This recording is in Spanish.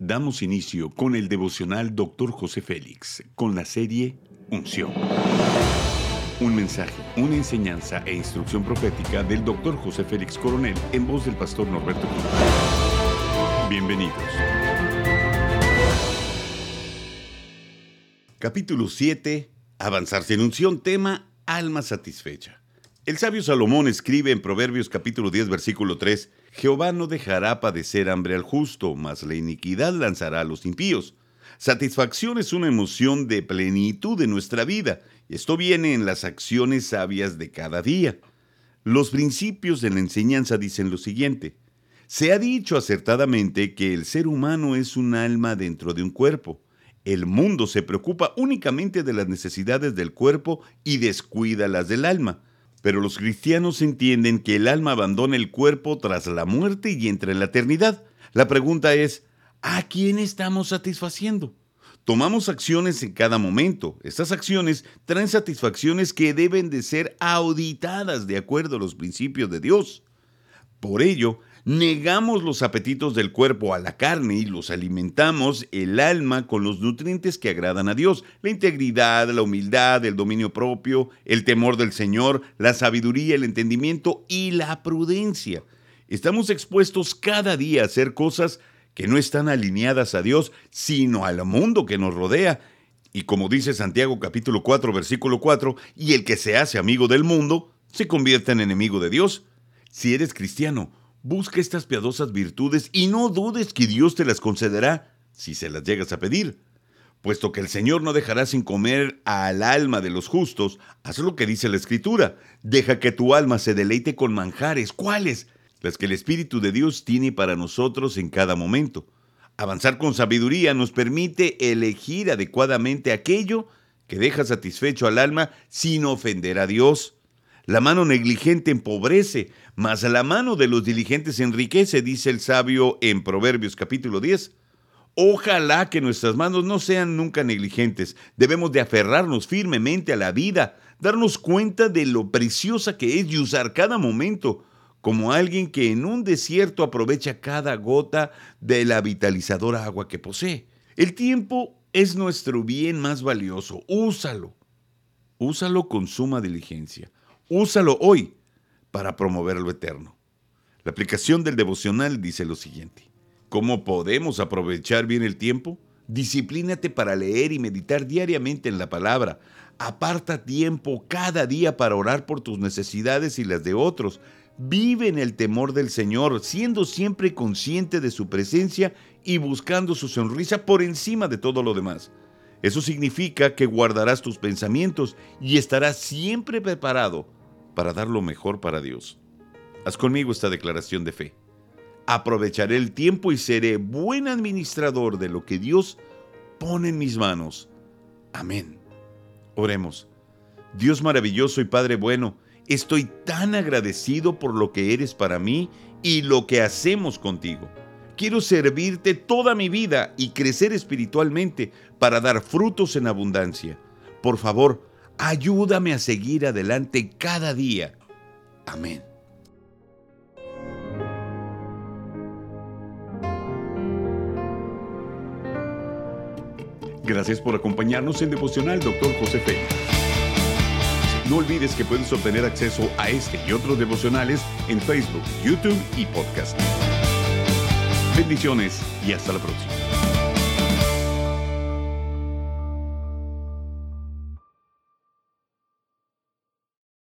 damos inicio con el devocional Dr. José Félix, con la serie Unción. Un mensaje, una enseñanza e instrucción profética del Dr. José Félix Coronel en voz del pastor Norberto Cruz. Bienvenidos. Capítulo 7. Avanzarse en unción, tema alma satisfecha. El sabio Salomón escribe en Proverbios capítulo 10 versículo 3, Jehová no dejará padecer hambre al justo, mas la iniquidad lanzará a los impíos. Satisfacción es una emoción de plenitud de nuestra vida, esto viene en las acciones sabias de cada día. Los principios de la enseñanza dicen lo siguiente. Se ha dicho acertadamente que el ser humano es un alma dentro de un cuerpo. El mundo se preocupa únicamente de las necesidades del cuerpo y descuida las del alma. Pero los cristianos entienden que el alma abandona el cuerpo tras la muerte y entra en la eternidad. La pregunta es, ¿a quién estamos satisfaciendo? Tomamos acciones en cada momento. Estas acciones traen satisfacciones que deben de ser auditadas de acuerdo a los principios de Dios. Por ello, negamos los apetitos del cuerpo a la carne y los alimentamos el alma con los nutrientes que agradan a Dios, la integridad, la humildad, el dominio propio, el temor del Señor, la sabiduría, el entendimiento y la prudencia. Estamos expuestos cada día a hacer cosas que no están alineadas a Dios, sino al mundo que nos rodea. Y como dice Santiago capítulo 4 versículo 4, y el que se hace amigo del mundo, se convierte en enemigo de Dios. Si eres cristiano, Busca estas piadosas virtudes y no dudes que Dios te las concederá si se las llegas a pedir. Puesto que el Señor no dejará sin comer al alma de los justos, haz lo que dice la Escritura. Deja que tu alma se deleite con manjares. ¿Cuáles? Las que el Espíritu de Dios tiene para nosotros en cada momento. Avanzar con sabiduría nos permite elegir adecuadamente aquello que deja satisfecho al alma sin ofender a Dios. La mano negligente empobrece, mas la mano de los diligentes enriquece, dice el sabio en Proverbios capítulo 10. Ojalá que nuestras manos no sean nunca negligentes. Debemos de aferrarnos firmemente a la vida, darnos cuenta de lo preciosa que es y usar cada momento como alguien que en un desierto aprovecha cada gota de la vitalizadora agua que posee. El tiempo es nuestro bien más valioso. Úsalo. Úsalo con suma diligencia. Úsalo hoy para promover lo eterno. La aplicación del devocional dice lo siguiente. ¿Cómo podemos aprovechar bien el tiempo? Disciplínate para leer y meditar diariamente en la palabra. Aparta tiempo cada día para orar por tus necesidades y las de otros. Vive en el temor del Señor, siendo siempre consciente de su presencia y buscando su sonrisa por encima de todo lo demás. Eso significa que guardarás tus pensamientos y estarás siempre preparado para dar lo mejor para Dios. Haz conmigo esta declaración de fe. Aprovecharé el tiempo y seré buen administrador de lo que Dios pone en mis manos. Amén. Oremos. Dios maravilloso y Padre bueno, estoy tan agradecido por lo que eres para mí y lo que hacemos contigo. Quiero servirte toda mi vida y crecer espiritualmente para dar frutos en abundancia. Por favor, Ayúdame a seguir adelante cada día. Amén. Gracias por acompañarnos en Devocional Dr. José Félix. No olvides que puedes obtener acceso a este y otros devocionales en Facebook, YouTube y podcast. Bendiciones y hasta la próxima.